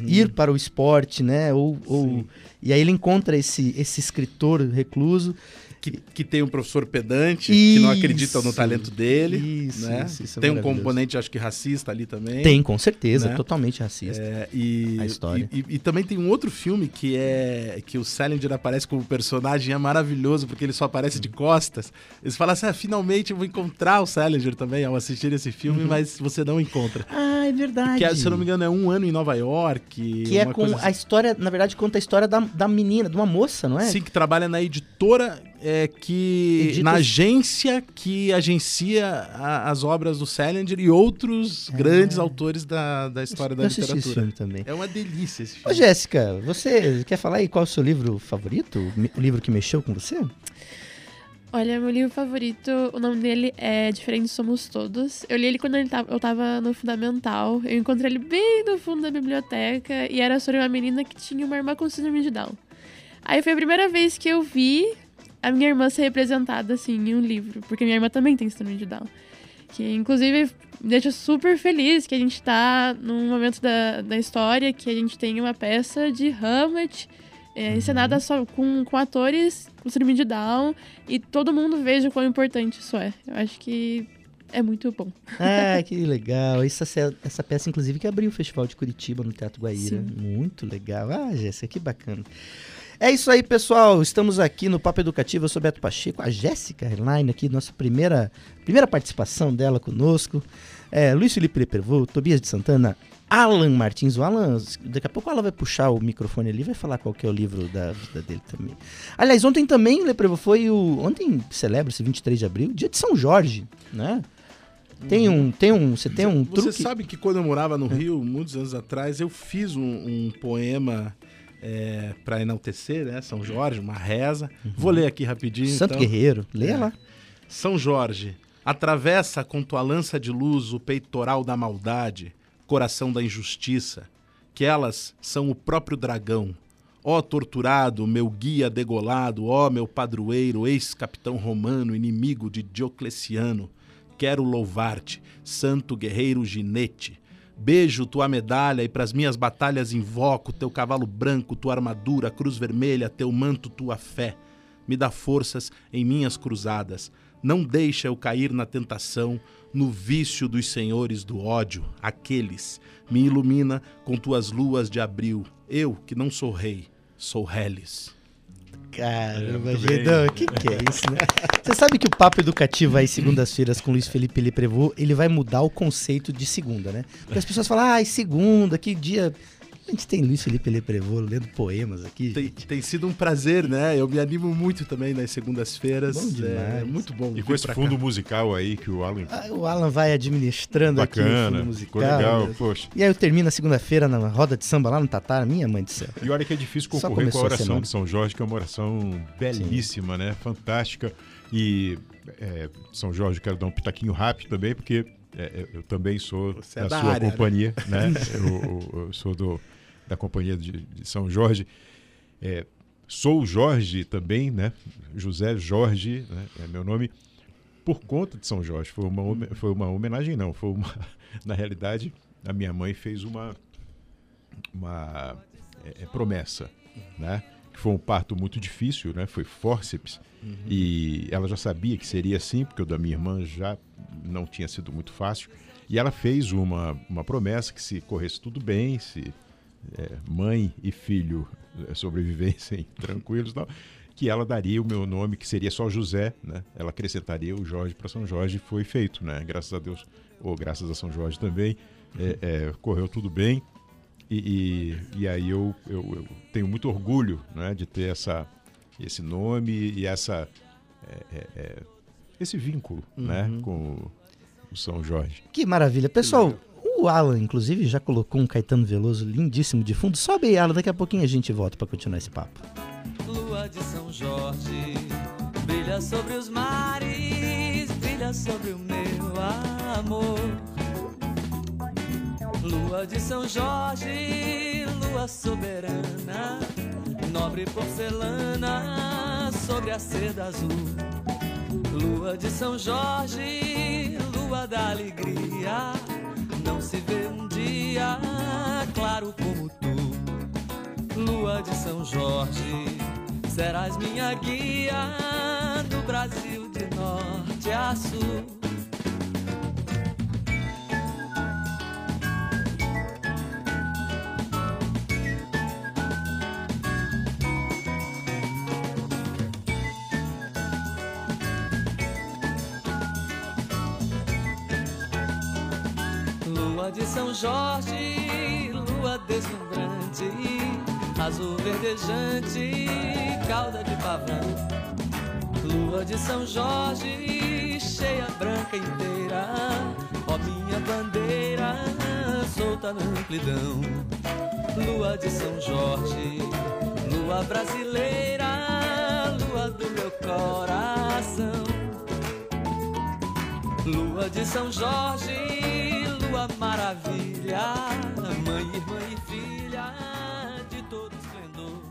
uhum. ir para o esporte, né? Ou, ou... E aí ele encontra esse, esse escritor recluso que, que tem um professor pedante, isso, que não acredita no talento dele. Isso, né? isso, isso é tem um componente, acho que racista ali também. Tem, com certeza, né? totalmente racista. É, e, a história. E, e, e, também tem um outro filme que é que o Salinger aparece como personagem, é maravilhoso, porque ele só aparece de costas. Eles falam assim: ah, finalmente eu vou encontrar o Salinger também ao assistir esse filme, uhum. mas você não encontra. Ah, é verdade. Que, se eu não me engano, é um ano em Nova York. Que é com a assim. história, na verdade, conta a história da, da menina, de uma moça, não é? Sim, que trabalha na editora é que Edita... na agência que agencia a, as obras do Salinger e outros é. grandes autores da, da história eu, da eu literatura. Esse filme também. É uma delícia esse filme. Ô, Jéssica, você quer falar aí qual é o seu livro favorito? O livro que mexeu com você? Olha, meu livro favorito, o nome dele é Diferentes Somos Todos. Eu li ele quando ele tava, eu tava no Fundamental. Eu encontrei ele bem no fundo da biblioteca e era sobre uma menina que tinha uma irmã com síndrome de Down. Aí foi a primeira vez que eu vi a minha irmã ser representada assim em um livro, porque minha irmã também tem síndrome de Down. Que inclusive me deixa super feliz que a gente tá num momento da, da história que a gente tem uma peça de Hamlet é, encenada só com, com atores com síndrome de Down e todo mundo veja o quão importante isso é. Eu acho que é muito bom. Ah, que legal. Essa, essa peça, inclusive, que abriu o Festival de Curitiba no Teatro Guaíra. Sim. Muito legal. Ah, Jéssica, que bacana. É isso aí, pessoal. Estamos aqui no Papo Educativo. Eu sou Beto Pacheco, a Jéssica Airline aqui, nossa primeira, primeira participação dela conosco. É, Luiz Felipe Leprevô, Tobias de Santana, Alan Martins. O Alan, daqui a pouco o Alan vai puxar o microfone ali e vai falar qual que é o livro da vida dele também. Aliás, ontem também, Leprevô, foi o. Ontem celebra-se 23 de abril, dia de São Jorge, né? Tem um, tem um, você tem um Você truque? sabe que quando eu morava no Rio, muitos anos atrás, eu fiz um, um poema é, para enaltecer, né? São Jorge, uma reza. Vou ler aqui rapidinho. Santo então. Guerreiro, leia É. lá. São Jorge, atravessa com tua lança de luz o peitoral da maldade, coração da injustiça, que elas são o próprio dragão. Ó torturado, meu guia degolado, ó meu padroeiro, ex-capitão romano, inimigo de Diocleciano, quero louvar-te, santo guerreiro ginete. Beijo tua medalha e pras minhas batalhas invoco teu cavalo branco, tua armadura, cruz vermelha, teu manto, tua fé. Me dá forças em minhas cruzadas. Não deixa eu cair na tentação, no vício dos senhores do ódio, aqueles. Me ilumina com tuas luas de abril. Eu, que não sou rei, sou Helis. Caramba. Gedão, o que, que é isso, né? Você sabe que o Papo Educativo aí, segundas-feiras, com Luiz Felipe Leprevô, ele vai mudar o conceito de segunda, né? Porque as pessoas falam, ai, segunda, que dia... A gente tem Luiz Felipe Leprevô lendo poemas aqui. Tem, tem sido um prazer, né? Eu me animo muito também nas segundas-feiras. Bom demais. É muito bom. E com esse fundo cá. musical aí que o Alan. Ah, O Alan vai administrando aqui o Bacana, fundo musical. legal, né? poxa. E aí eu termino a segunda-feira na roda de samba lá no Tatar, minha mãe do céu. E olha que é difícil concorrer com a a oração semana. de São Jorge, que é uma oração belíssima, né? Fantástica. E é, São Jorge, quero dar um pitaquinho rápido também, porque é, eu, eu também sou Você é da da sua área, né? companhia, né? eu, eu- eu sou do, da companhia de, de São Jorge. É, sou Jorge também, né? José Jorge, né? é meu nome, por conta de São Jorge. Foi uma, foi uma homenagem, não. Foi uma, na realidade, a minha mãe fez uma, uma é, é, promessa, né? Que foi um parto muito difícil, né? Foi fórceps. E ela já sabia que seria assim, porque o da minha irmã já não tinha sido muito fácil. E ela fez uma, uma promessa que se corresse tudo bem, se é, mãe e filho é, sobrevivessem tranquilos, tal, que ela daria o meu nome, que seria só José, né? Ela acrescentaria o Jorge para São Jorge, foi feito, né? Graças a Deus, ou graças a São Jorge também, é, é, correu tudo bem. E, e, e aí eu, eu, eu tenho muito orgulho né, de ter essa, esse nome e essa, é, é, esse vínculo né, Uhum. com o São Jorge. Que maravilha. Pessoal, o Alan, inclusive, já colocou um Caetano Veloso lindíssimo de fundo. Sobe aí, Alan, daqui a pouquinho a gente volta pra continuar esse papo. Lua de São Jorge brilha sobre os mares, brilha sobre o meu amor. Lua de São Jorge, lua soberana, nobre porcelana sobre a seda azul. Lua de São Jorge, lua da alegria, não se vê um dia claro como tu. Lua de São Jorge, serás minha guia do Brasil de norte a sul. De São Jorge, lua deslumbrante, azul verdejante, cauda de pavão. Lua de São Jorge, cheia branca inteira, ó minha bandeira, solta na amplidão. Lua de São Jorge, lua brasileira, lua do meu coração. Lua de São Jorge, lua maravilha, mãe, irmã e filha de todo esplendor.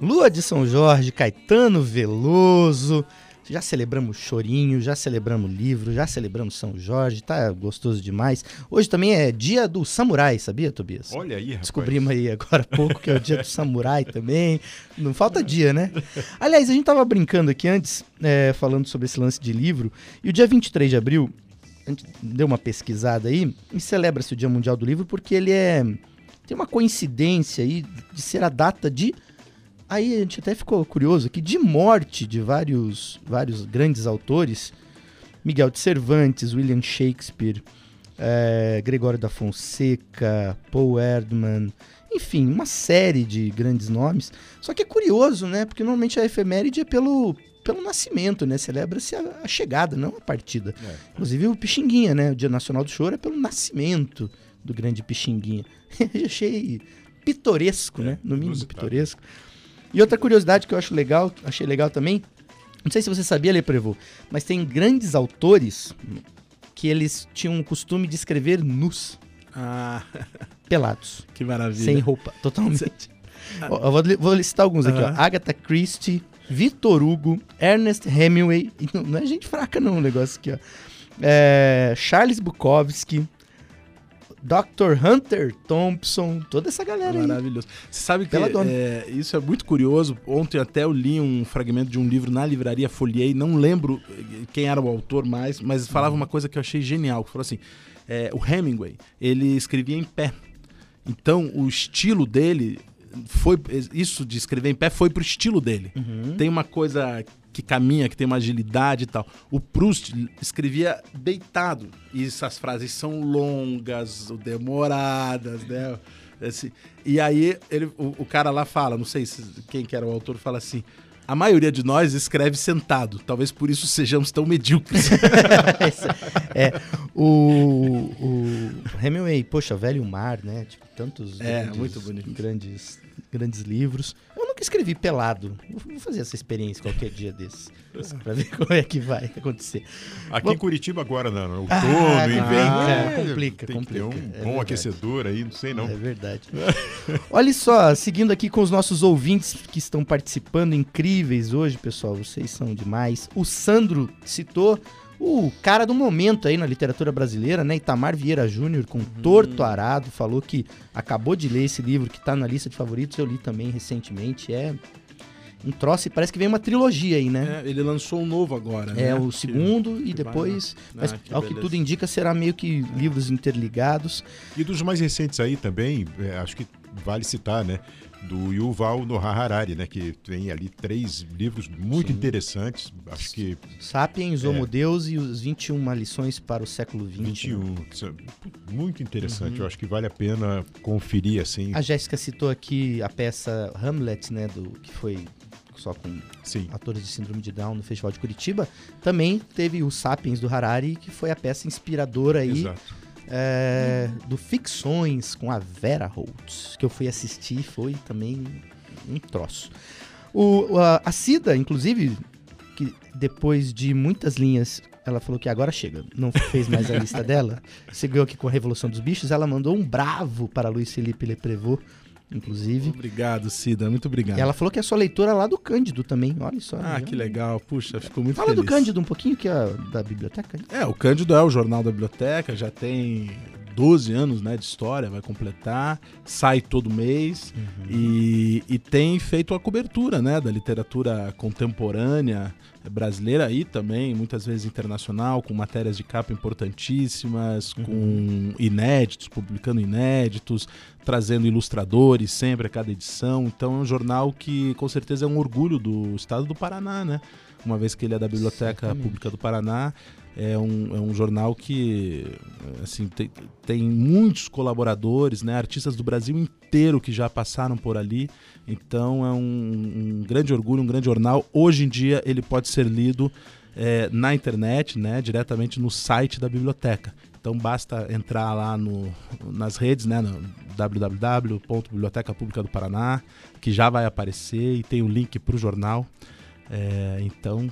Lua de São Jorge, Caetano Veloso. Já celebramos Chorinho, já celebramos livro, já celebramos São Jorge, tá gostoso demais. Hoje também é dia do samurai, sabia, Tobias? Olha aí, rapaz. Descobrimos aí agora há pouco que é o dia do samurai também. Não falta dia, né? Aliás, a gente tava brincando aqui antes, é, falando sobre esse lance de livro, e o dia 23 de abril, gente deu uma pesquisada aí, e celebra-se o Dia Mundial do Livro porque ele é. Tem uma coincidência aí de ser a data de Aí a gente até ficou curioso aqui de morte de vários, vários grandes autores. Miguel de Cervantes, William Shakespeare, é, Gregório da Fonseca, Paul Erdmann, enfim, uma série de grandes nomes. Só que é curioso, né? Porque normalmente a efeméride é pelo, pelo nascimento, né? Celebra-se a, a, chegada, não a partida. É. Inclusive o Pixinguinha, né? O Dia Nacional do Choro é pelo nascimento do grande Pixinguinha. achei pitoresco, é, né? No mínimo pitoresco. E outra curiosidade que eu acho legal, achei legal também, não sei se você sabia, Leprevô, mas tem grandes autores que eles tinham o costume de escrever nus. Ah. Pelados. Que maravilha. Sem roupa, totalmente. eu vou, vou listar alguns aqui, ó. Agatha Christie, Victor Hugo, Ernest Hemingway. Não é gente fraca não o negócio aqui, ó. É, Charles Bukowski, Dr. Hunter Thompson, toda essa galera Maravilhoso. aí. Maravilhoso. Você sabe que é, isso é muito curioso. Ontem até eu li um fragmento de um livro na livraria Folhei, não lembro quem era o autor mais, mas falava uma coisa que eu achei genial, que falou assim, é, o Hemingway, ele escrevia em pé. Então, o estilo dele foi isso de escrever em pé foi pro estilo dele. Uhum. Tem uma coisa que caminha, que tem uma agilidade e tal. O Proust escrevia deitado. E essas frases são longas, demoradas, né? Assim, e aí ele, o, o, cara lá fala, não sei se, quem que era o autor, fala assim. A maioria de nós escreve sentado. Talvez por isso sejamos tão medíocres. é, o, o Hemingway, poxa, Velho Mar, né? Tipo, tantos é, grandes, muito bonito. grandes grandes livros. Eu nunca escrevi pelado. Vou fazer essa experiência qualquer dia desses. Pra ver como é que vai acontecer. Aqui Bom, em Curitiba agora, não. Outono, ah, inverno. É, complica, tem complica. Que ter um é bom verdade. aquecedor aí, não sei não. É verdade. Olha só, seguindo aqui com os nossos ouvintes que estão participando, incríveis hoje, pessoal. Vocês são demais. O Sandro citou o cara do momento aí na literatura brasileira, né? Itamar Vieira Júnior, com uhum. Torto Arado, falou que acabou de ler esse livro que tá na lista de favoritos. Eu li também recentemente. É um troço e parece que vem uma trilogia aí, né? É, ele lançou um novo agora, É, né? o segundo que, e depois, mas ah, que ao beleza. que tudo indica, será meio que livros interligados. E dos mais recentes aí também, é, acho que vale citar, né? Do Yuval Noah Harari, né, que tem ali três livros muito Sim. interessantes. Acho que Sapiens, Homo é, Deus e os 21 lições para o século XX. 21. Né? Muito interessante. Uhum. Eu acho que vale a pena conferir assim. A Jéssica citou aqui a peça Hamlet, né, do que foi só com Sim. atores de síndrome de Down no Festival de Curitiba. Também teve o Sapiens do Harari, que foi a peça inspiradora aí. Exato é, do Ficções com a Vera Holtz, que eu fui assistir, foi também um troço. O, a, a Cida, inclusive, que depois de muitas linhas, ela falou que agora chega, não fez mais a lista dela, seguiu aqui com a Revolução dos Bichos, ela mandou um bravo para Luiz Felipe Leprevot, inclusive. Obrigado, Cida, muito obrigado. E ela falou que é sua leitora lá do Cândido também, olha só. Ah, que legal, puxa, ficou muito Fala feliz. Fala do Cândido um pouquinho, que é da biblioteca. É, o Cândido é o jornal da biblioteca, já tem 12 anos né, de história, vai completar, sai todo mês uhum. e, e tem feito a cobertura né, da literatura contemporânea brasileira e também muitas vezes internacional, com matérias de capa importantíssimas, uhum. com inéditos, publicando inéditos, trazendo ilustradores sempre a cada edição. Então é um jornal que com certeza é um orgulho do estado do Paraná, né? Uma vez que ele é da Biblioteca Exatamente. Pública do Paraná é um, é um jornal que assim, tem, tem muitos colaboradores, né, artistas do Brasil inteiro que já passaram por ali. Então é um, um grande orgulho, um grande jornal. Hoje em dia ele pode ser lido é, na internet, né, diretamente no site da biblioteca. Então basta entrar lá no, nas redes, né, no www.biblioteca Pública do Paraná, que já vai aparecer e tem o um link para o jornal. É, então,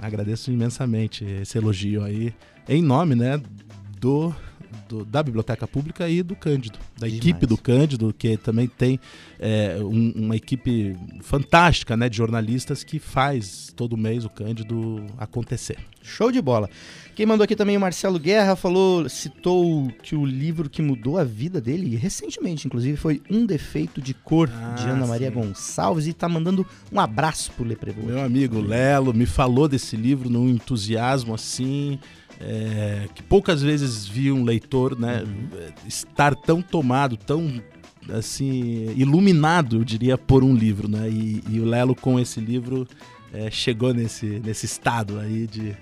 agradeço imensamente esse elogio aí, em nome né, do, do da Biblioteca Pública e do Cândido, da Demais. equipe do Cândido, que também tem é, um- uma equipe fantástica né, de jornalistas que faz todo mês o Cândido acontecer. Show de bola. Quem mandou aqui também o Marcelo Guerra falou, citou que o livro que mudou a vida dele, recentemente, inclusive, foi Um Defeito de Cor, de Ah, Ana Maria sim. Gonçalves, e tá mandando um abraço pro Leprevô. Meu amigo Lelo me falou desse livro num entusiasmo assim. É, que poucas vezes vi um leitor né, estar tão tomado, tão assim iluminado, eu diria, por um livro, né? E, e o Lelo com esse livro é, chegou nesse, nesse estado aí de,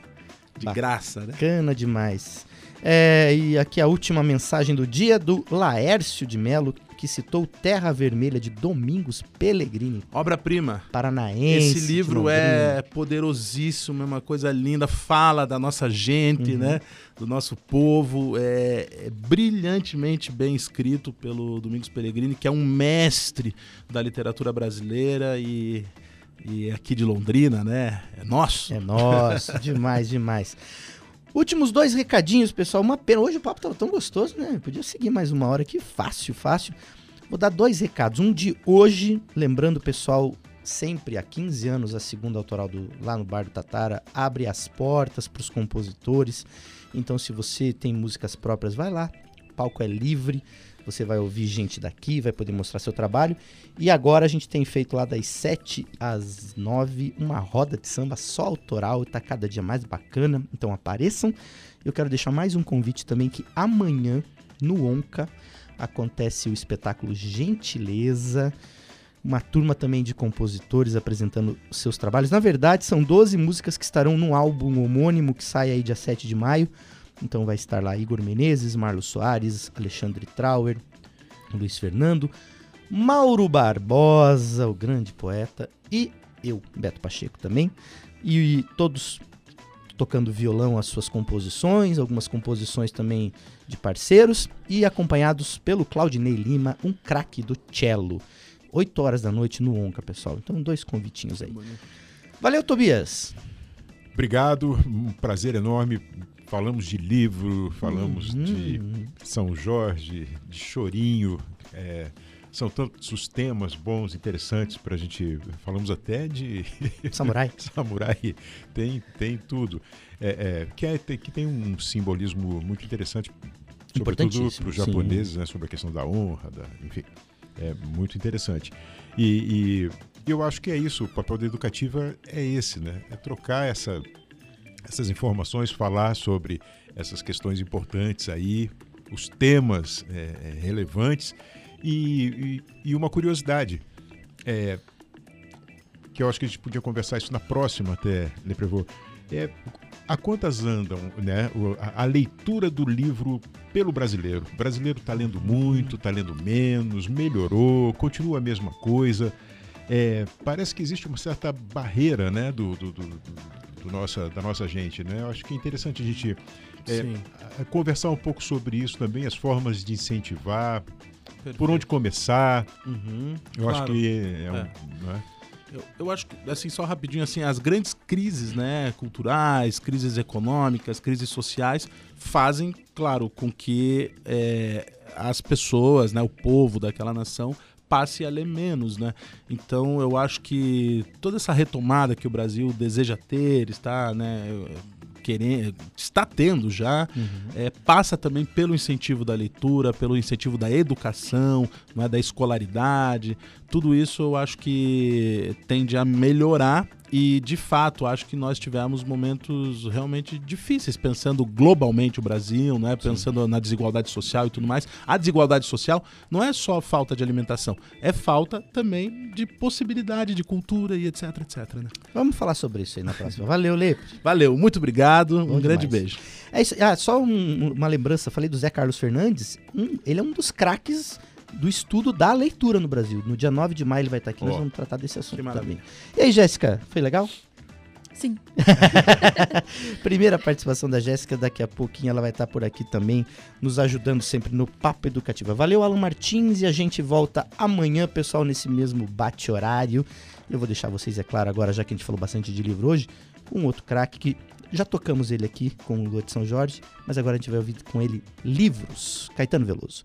de graça, né? Bacana demais. É, e aqui a última mensagem do dia do Laércio de Melo, que citou Terra Vermelha de Domingos Pellegrini. Obra-prima. Paranaense. Esse livro é poderosíssimo, é uma coisa linda, fala da nossa gente, Uhum. né? Do nosso povo, é, é brilhantemente bem escrito pelo Domingos Pellegrini, que é um mestre da literatura brasileira e, e aqui de Londrina, né? É nosso. É nosso, demais, demais. Últimos dois recadinhos, pessoal. Uma pena. Hoje o papo tava tão gostoso, né? Podia seguir mais uma hora aqui. Fácil, fácil. Vou dar dois recados. Um de hoje, lembrando, pessoal, sempre há 15 anos a segunda autoral do, lá no Bar do Tatara abre as portas para os compositores. Então, se você tem músicas próprias, vai lá. O palco é livre. Você vai ouvir gente daqui, vai poder mostrar seu trabalho. E agora a gente tem feito lá das 7 às 9 uma roda de samba só autoral tá cada dia mais bacana. Então apareçam. Eu quero deixar mais um convite também que amanhã no Onca acontece o espetáculo Gentileza. Uma turma também de compositores apresentando seus trabalhos. Na verdade, são 12 músicas que estarão no álbum homônimo que sai aí dia 7 de maio. Então vai estar lá Igor Menezes, Marlos Soares, Alexandre Trauer, Luiz Fernando, Mauro Barbosa, o grande poeta, e eu, Beto Pacheco também. E, todos tocando violão as suas composições, algumas composições também de parceiros, e acompanhados pelo Claudinei Lima, um craque do cello. 8 horas da noite no Onca, pessoal. Então, dois convitinhos aí. Valeu, Tobias! Obrigado, um prazer enorme. Falamos de livro, falamos de São Jorge, de Chorinho. é, são tantos os temas bons, interessantes para a gente. Falamos até de. Samurai. Samurai. Tem, tem tudo. É, é, que, é- tem- que tem um simbolismo muito interessante, sobretudo para os japoneses, né, sobre a questão da honra, da, enfim. É muito interessante. E, e eu acho que é isso, o papel da educativa é esse, né? É trocar essa, essas informações, falar sobre essas questões importantes aí, os temas é, é, relevantes e, e- e uma curiosidade, é, que eu acho que a gente podia conversar isso na próxima até, Leprevô, é a quantas andam né, a leitura do livro pelo brasileiro? O brasileiro está lendo muito, está lendo menos, melhorou, continua a mesma coisa. É, parece que existe uma certa barreira né, do, do- do- do- nossa, da nossa gente. Né? Eu acho que é interessante a gente é, conversar um pouco sobre isso também, as formas de incentivar, por Perfeito. onde começar. Uhum, Eu acho claro. que é, um, É. não é? Eu, eu acho que, assim, só rapidinho, assim, as grandes crises, né, culturais, crises econômicas, crises sociais, fazem, claro, com que é, as pessoas, né, o povo daquela nação passe a ler menos, né? Então eu acho que toda essa retomada que o Brasil deseja ter, está, né, querendo, está tendo já, é, passa também pelo incentivo da leitura, pelo incentivo da educação, é, da escolaridade. Tudo isso eu acho que tende a melhorar e, de fato, acho que nós tivemos momentos realmente difíceis, pensando globalmente o Brasil, né? pensando na desigualdade social e tudo mais. A desigualdade social não é só falta de alimentação, é falta também de possibilidade de cultura e etc, etc. Né? Vamos falar sobre isso aí na próxima. Valeu, Lepre. Valeu, muito obrigado, Bom um grande demais. beijo. É isso. Ah, só um- uma lembrança, falei do Zé Carlos Fernandes. Um- ele é um dos craques do estudo da leitura no Brasil. No dia 9 de maio ele vai estar aqui, nós Ó, vamos tratar desse assunto também. E aí, Jéssica, foi legal? Sim. Primeira participação da Jéssica, daqui a pouquinho ela vai estar por aqui também, nos ajudando sempre no Papo Educativa. Valeu, Alan Martins, e a gente volta amanhã, pessoal, nesse mesmo bate-horário. Eu vou deixar vocês, é claro, agora, já que a gente falou bastante de livro hoje, um outro craque que já tocamos ele aqui com o Lua de São Jorge, mas agora a gente vai ouvir com ele livros. Caetano Veloso.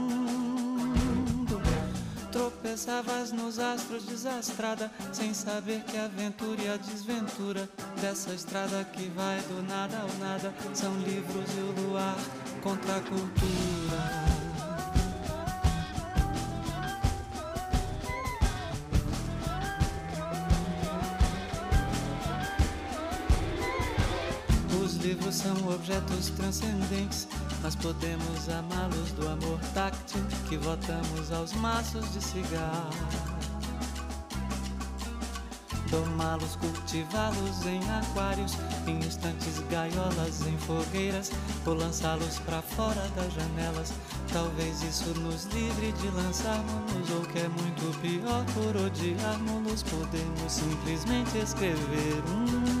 Tropeçavas nos astros desastrada, sem saber que a aventura e a desventura dessa estrada que vai do nada ao nada são livros e o luar contra a cultura. Os livros são objetos transcendentes, nós podemos amá-los do amor táctil que votamos aos maços de cigarro. Domá-los, cultivá-los em aquários, em instantes gaiolas, em fogueiras, ou lançá-los para fora das janelas. Talvez isso nos livre de lançarmos, ou que é muito pior, por odiarmos, podemos simplesmente escrever um.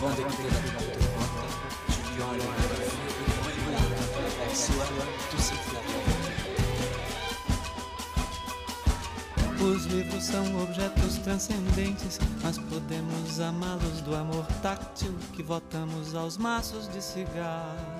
Tu qu'il avait. Os livros são objetos transcendentes, mas podemos amá-los do amor táctil que votamos aos maços de cigarro.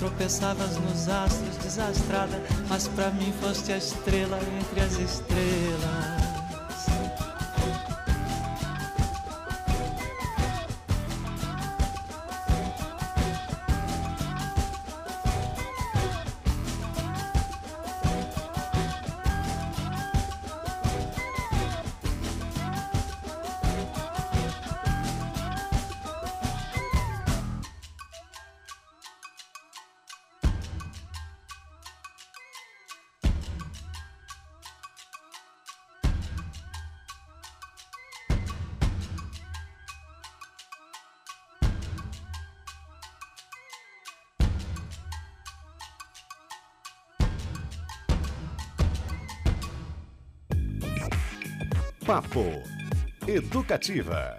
Tropeçavas nos astros, desastrada, mas pra mim foste a estrela entre as estrelas. Educativa.